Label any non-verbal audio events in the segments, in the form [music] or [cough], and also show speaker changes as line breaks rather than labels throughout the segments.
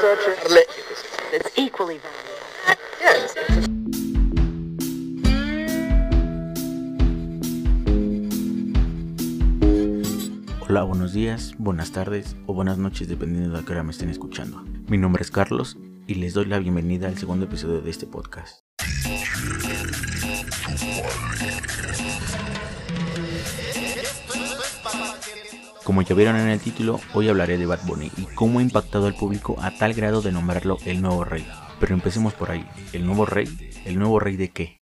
It's equally
Hola, buenos días, buenas tardes o buenas noches dependiendo de a qué hora me estén escuchando. Mi nombre es Carlos y les doy la bienvenida al segundo episodio de este podcast. Como ya vieron en el título, hoy hablaré de Bad Bunny y cómo ha impactado al público a tal grado de nombrarlo el nuevo rey. Pero empecemos por ahí, ¿el nuevo rey? ¿El nuevo rey de qué?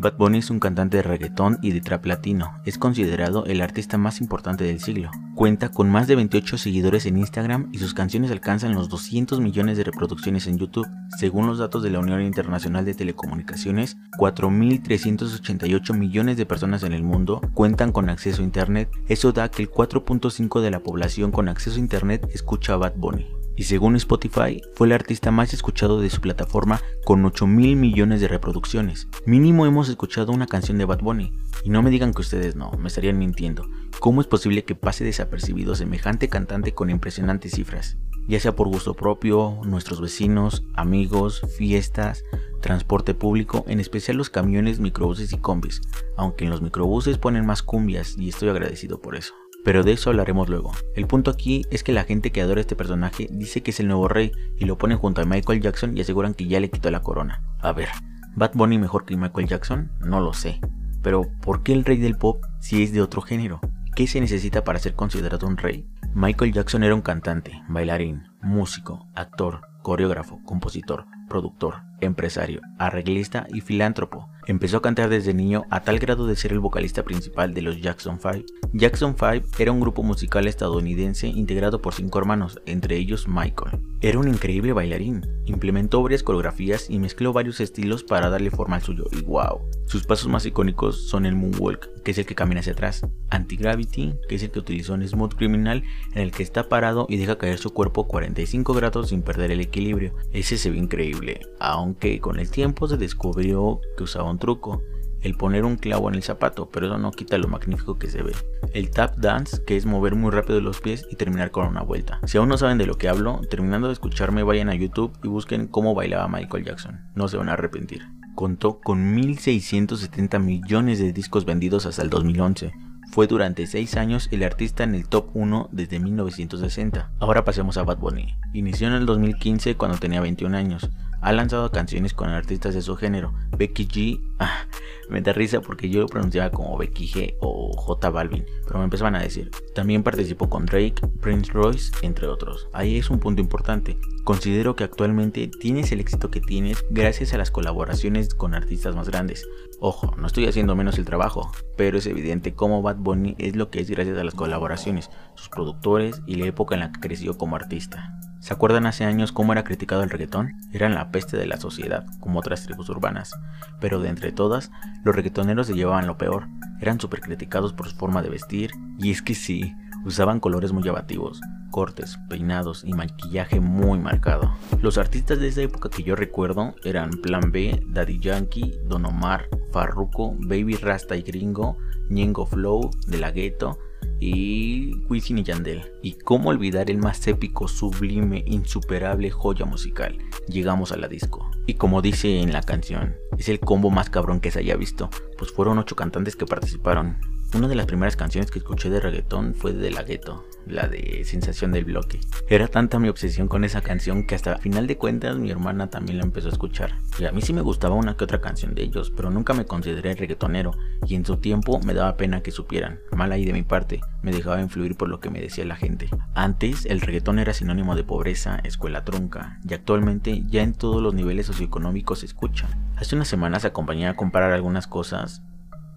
Bad Bunny es un cantante de reggaetón y de trap latino. Es considerado el artista más importante del siglo. Cuenta con más de 28 seguidores en Instagram y sus canciones alcanzan los 200 millones de reproducciones en YouTube. Según los datos de la Unión Internacional de Telecomunicaciones, 4.388 millones de personas en el mundo cuentan con acceso a Internet. Eso da que el 4.5 de la población con acceso a Internet escucha a Bad Bunny y según Spotify fue el artista más escuchado de su plataforma con 8 mil millones de reproducciones. Mínimo hemos escuchado una canción de Bad Bunny y no me digan que ustedes no, me estarían mintiendo. ¿Cómo es posible que pase desapercibido semejante cantante con impresionantes cifras? Ya sea por gusto propio, nuestros vecinos, amigos, fiestas, transporte público, en especial los camiones, microbuses y combis, aunque en los microbuses ponen más cumbias y estoy agradecido por eso pero de eso hablaremos luego. El punto aquí es que la gente que adora este personaje dice que es el nuevo rey y lo ponen junto a Michael Jackson y aseguran que ya le quitó la corona. A ver, ¿Bad Bunny mejor que Michael Jackson? No lo sé. Pero, ¿por qué el rey del pop si es de otro género? ¿Qué se necesita para ser considerado un rey? Michael Jackson era un cantante, bailarín, músico, actor, coreógrafo, compositor, productor, empresario, arreglista y filántropo. Empezó a cantar desde niño a tal grado de ser el vocalista principal de los Jackson 5. Jackson 5 era un grupo musical estadounidense integrado por cinco hermanos, entre ellos Michael. Era un increíble bailarín, implementó varias coreografías y mezcló varios estilos para darle forma al suyo y wow. Sus pasos más icónicos son el moonwalk, que es el que camina hacia atrás, anti-gravity, que es el que utilizó en Smooth Criminal, en el que está parado y deja caer su cuerpo 45 grados sin perder el equilibrio. Ese se ve increíble, aunque con el tiempo se descubrió que usaba un truco, el poner un clavo en el zapato, pero eso no quita lo magnífico que se ve. El tap dance, que es mover muy rápido los pies y terminar con una vuelta. Si aún no saben de lo que hablo, terminando de escucharme vayan a YouTube y busquen cómo bailaba Michael Jackson. No se van a arrepentir. Contó con 1.670 millones de discos vendidos hasta el 2011. Fue durante 6 años el artista en el top 1 desde 1960. Ahora pasemos a Bad Bunny. Inició en el 2015 cuando tenía 21 años. Ha lanzado canciones con artistas de su género. Becky G, ah, me da risa porque yo lo pronunciaba como Becky G o J Balvin, pero me empezaban a decir. También participó con Drake, Prince Royce, entre otros. Ahí es un punto importante. Considero que actualmente tienes el éxito que tienes gracias a las colaboraciones con artistas más grandes. Ojo, no estoy haciendo menos el trabajo, pero es evidente cómo Bad Bunny es lo que es gracias a las colaboraciones, sus productores y la época en la que creció como artista. ¿Se acuerdan hace años cómo era criticado el reggaetón? Eran la peste de la sociedad, como otras tribus urbanas. Pero de entre todas, los reggaetoneros se llevaban lo peor. Eran súper criticados por su forma de vestir, y es que sí, usaban colores muy llamativos, cortes, peinados y maquillaje muy marcado. Los artistas de esa época que yo recuerdo eran Plan B, Daddy Yankee, Don Omar, Farruko, Baby Rasta y Gringo, Ñengo Flow, De La Ghetto, y Wisin y Yandel. Y cómo olvidar el más épico, sublime, insuperable joya musical. Llegamos a la disco. Y como dice en la canción, es el combo más cabrón que se haya visto, pues fueron ocho cantantes que participaron. Una de las primeras canciones que escuché de reggaetón fue de La Ghetto, la de Sensación del Bloque. Era tanta mi obsesión con esa canción que hasta final de cuentas mi hermana también la empezó a escuchar. Y a mí sí me gustaba una que otra canción de ellos, pero nunca me consideré reggaetonero y en su tiempo me daba pena que supieran. Mal ahí de mi parte, me dejaba influir por lo que me decía la gente. Antes el reggaetón era sinónimo de pobreza, escuela trunca, y actualmente ya en todos los niveles socioeconómicos se escucha. Hace unas semanas acompañé a comprar algunas cosas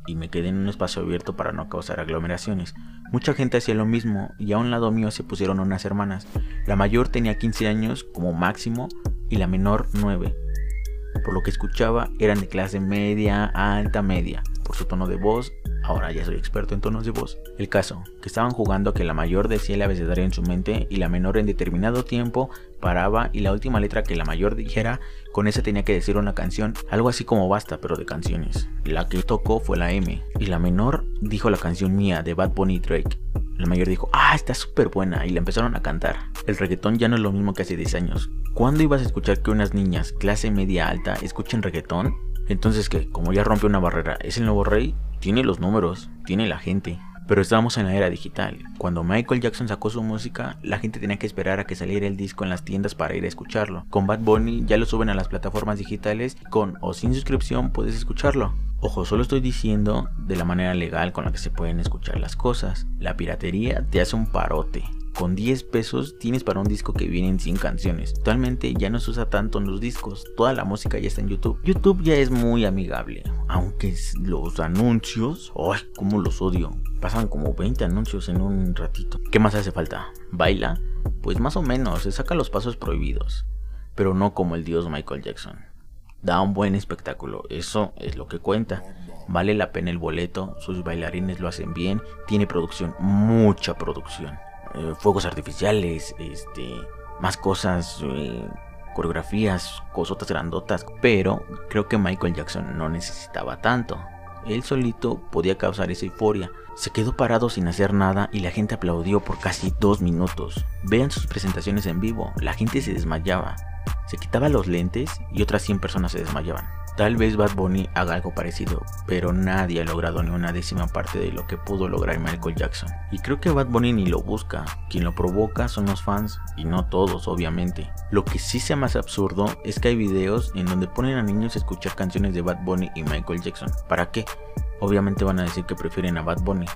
y me quedé en un espacio abierto para no causar aglomeraciones. Mucha gente hacía lo mismo y a un lado mío se pusieron unas hermanas. La mayor tenía 15 años como máximo y la menor 9. Por lo que escuchaba eran de clase media, alta, media. Por su tono de voz Ahora ya soy experto en tonos de voz. El caso, que estaban jugando que la mayor decía el abecedario en su mente y la menor en determinado tiempo paraba y la última letra que la mayor dijera, con esa tenía que decir una canción, algo así como basta, pero de canciones. La que tocó fue la M y la menor dijo la canción mía de Bad Bunny Drake. La mayor dijo, ah, está súper buena y la empezaron a cantar. El reggaetón ya no es lo mismo que hace 10 años. ¿Cuándo ibas a escuchar que unas niñas clase media alta escuchen reggaetón? Entonces que, como ya rompe una barrera, es el nuevo rey, tiene los números, tiene la gente. Pero estábamos en la era digital. Cuando Michael Jackson sacó su música, la gente tenía que esperar a que saliera el disco en las tiendas para ir a escucharlo. Con Bad Bunny ya lo suben a las plataformas digitales y con o sin suscripción puedes escucharlo. Ojo, solo estoy diciendo de la manera legal con la que se pueden escuchar las cosas. La piratería te hace un parote. Con 10 pesos tienes para un disco que vienen sin canciones. Actualmente ya no se usa tanto en los discos, toda la música ya está en YouTube. YouTube ya es muy amigable, aunque los anuncios, ¡ay, cómo los odio! Pasan como 20 anuncios en un ratito. ¿Qué más hace falta? ¿Baila? Pues más o menos, se saca los pasos prohibidos, pero no como el dios Michael Jackson. Da un buen espectáculo, eso es lo que cuenta. Vale la pena el boleto, sus bailarines lo hacen bien, tiene producción, mucha producción. Eh, fuegos artificiales, este, más cosas, eh, coreografías, cosotas grandotas. Pero creo que Michael Jackson no necesitaba tanto. Él solito podía causar esa euforia. Se quedó parado sin hacer nada y la gente aplaudió por casi dos minutos. Vean sus presentaciones en vivo, la gente se desmayaba. Se quitaba los lentes y otras 100 personas se desmayaban. Tal vez Bad Bunny haga algo parecido, pero nadie ha logrado ni una décima parte de lo que pudo lograr Michael Jackson. Y creo que Bad Bunny ni lo busca, quien lo provoca son los fans, y no todos obviamente. Lo que sí sea más absurdo es que hay videos en donde ponen a niños a escuchar canciones de Bad Bunny y Michael Jackson. ¿Para qué? Obviamente van a decir que prefieren a Bad Bunny,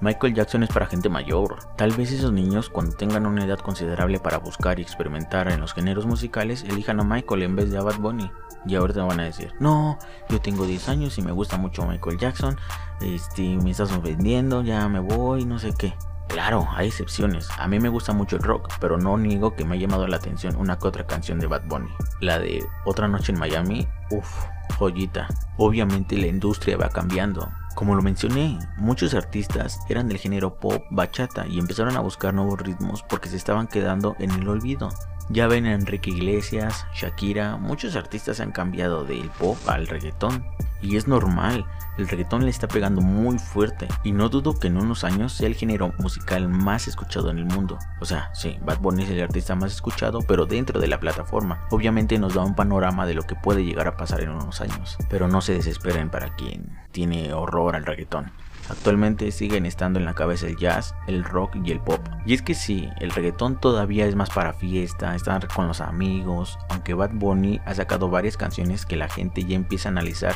Michael Jackson es para gente mayor. Tal vez esos niños, cuando tengan una edad considerable para buscar y experimentar en los géneros musicales, elijan a Michael en vez de a Bad Bunny. Y ahorita van a decir, no, yo tengo 10 años y me gusta mucho Michael Jackson, este, me estás ofendiendo, ya me voy, no sé qué. Claro, hay excepciones. A mí me gusta mucho el rock, pero no niego que me ha llamado la atención una que otra canción de Bad Bunny. La de Otra Noche en Miami, uff, joyita. Obviamente la industria va cambiando. Como lo mencioné, muchos artistas eran del género pop bachata y empezaron a buscar nuevos ritmos porque se estaban quedando en el olvido. Ya ven a Enrique Iglesias, Shakira, muchos artistas han cambiado del pop al reggaetón. Y es normal, el reggaetón le está pegando muy fuerte. Y no dudo que en unos años sea el género musical más escuchado en el mundo. O sea, sí, Bad Bunny es el artista más escuchado, pero dentro de la plataforma. Obviamente nos da un panorama de lo que puede llegar a pasar en unos años. Pero no se desesperen para quien tiene horror al reggaetón. Actualmente siguen estando en la cabeza el jazz, el rock y el pop. Y es que sí, el reggaetón todavía es más para fiesta, estar con los amigos, aunque Bad Bunny ha sacado varias canciones que la gente ya empieza a analizar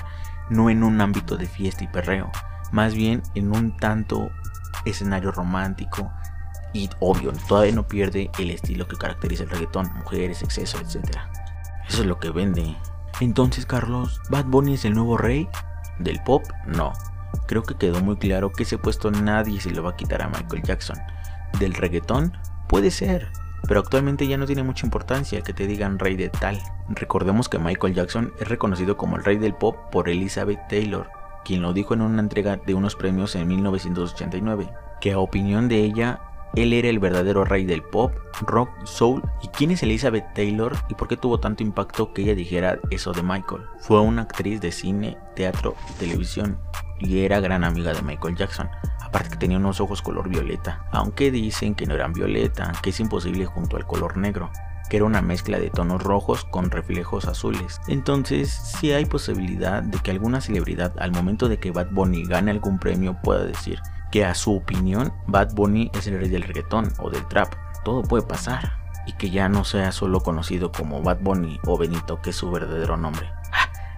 no en un ámbito de fiesta y perreo, más bien en un tanto escenario romántico y obvio, todavía no pierde el estilo que caracteriza el reggaetón, mujeres, exceso, etc. Eso es lo que vende. Entonces, Carlos, ¿Bad Bunny es el nuevo rey? ¿Del pop? No. Creo que quedó muy claro que ese puesto nadie se lo va a quitar a Michael Jackson. Del reggaetón puede ser, pero actualmente ya no tiene mucha importancia que te digan rey de tal. Recordemos que Michael Jackson es reconocido como el rey del pop por Elizabeth Taylor, quien lo dijo en una entrega de unos premios en 1989, que a opinión de ella, él era el verdadero rey del pop, rock, soul. ¿Y quién es Elizabeth Taylor y por qué tuvo tanto impacto que ella dijera eso de Michael? Fue una actriz de cine, teatro y televisión y era gran amiga de Michael Jackson. Aparte que tenía unos ojos color violeta, aunque dicen que no eran violeta, que es imposible junto al color negro, que era una mezcla de tonos rojos con reflejos azules. Entonces, sí hay posibilidad de que alguna celebridad al momento de que Bad Bunny gane algún premio pueda decir que a su opinión Bad Bunny es el rey del reggaetón o del trap. Todo puede pasar. Y que ya no sea solo conocido como Bad Bunny o Benito, que es su verdadero nombre.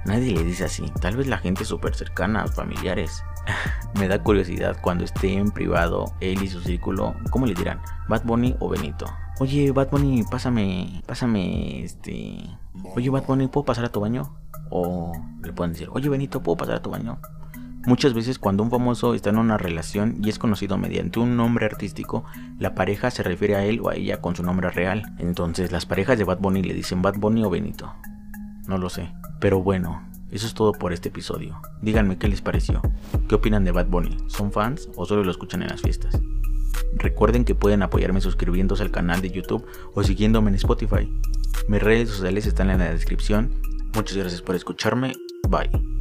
Nadie le dice así, tal vez la gente súper cercana, familiares. [laughs] Me da curiosidad cuando esté en privado él y su círculo, ¿cómo le dirán? ¿Bad Bunny o Benito? Oye, Bad Bunny, pásame, pásame, este... Oye, Bad Bunny, ¿puedo pasar a tu baño? O le pueden decir, oye, Benito, ¿puedo pasar a tu baño? Muchas veces cuando un famoso está en una relación y es conocido mediante un nombre artístico, la pareja se refiere a él o a ella con su nombre real. Entonces las parejas de Bad Bunny le dicen Bad Bunny o Benito. No lo sé. Pero bueno, eso es todo por este episodio. Díganme qué les pareció. ¿Qué opinan de Bad Bunny? ¿Son fans o solo lo escuchan en las fiestas? Recuerden que pueden apoyarme suscribiéndose al canal de YouTube o siguiéndome en Spotify. Mis redes sociales están en la descripción. Muchas gracias por escucharme. Bye.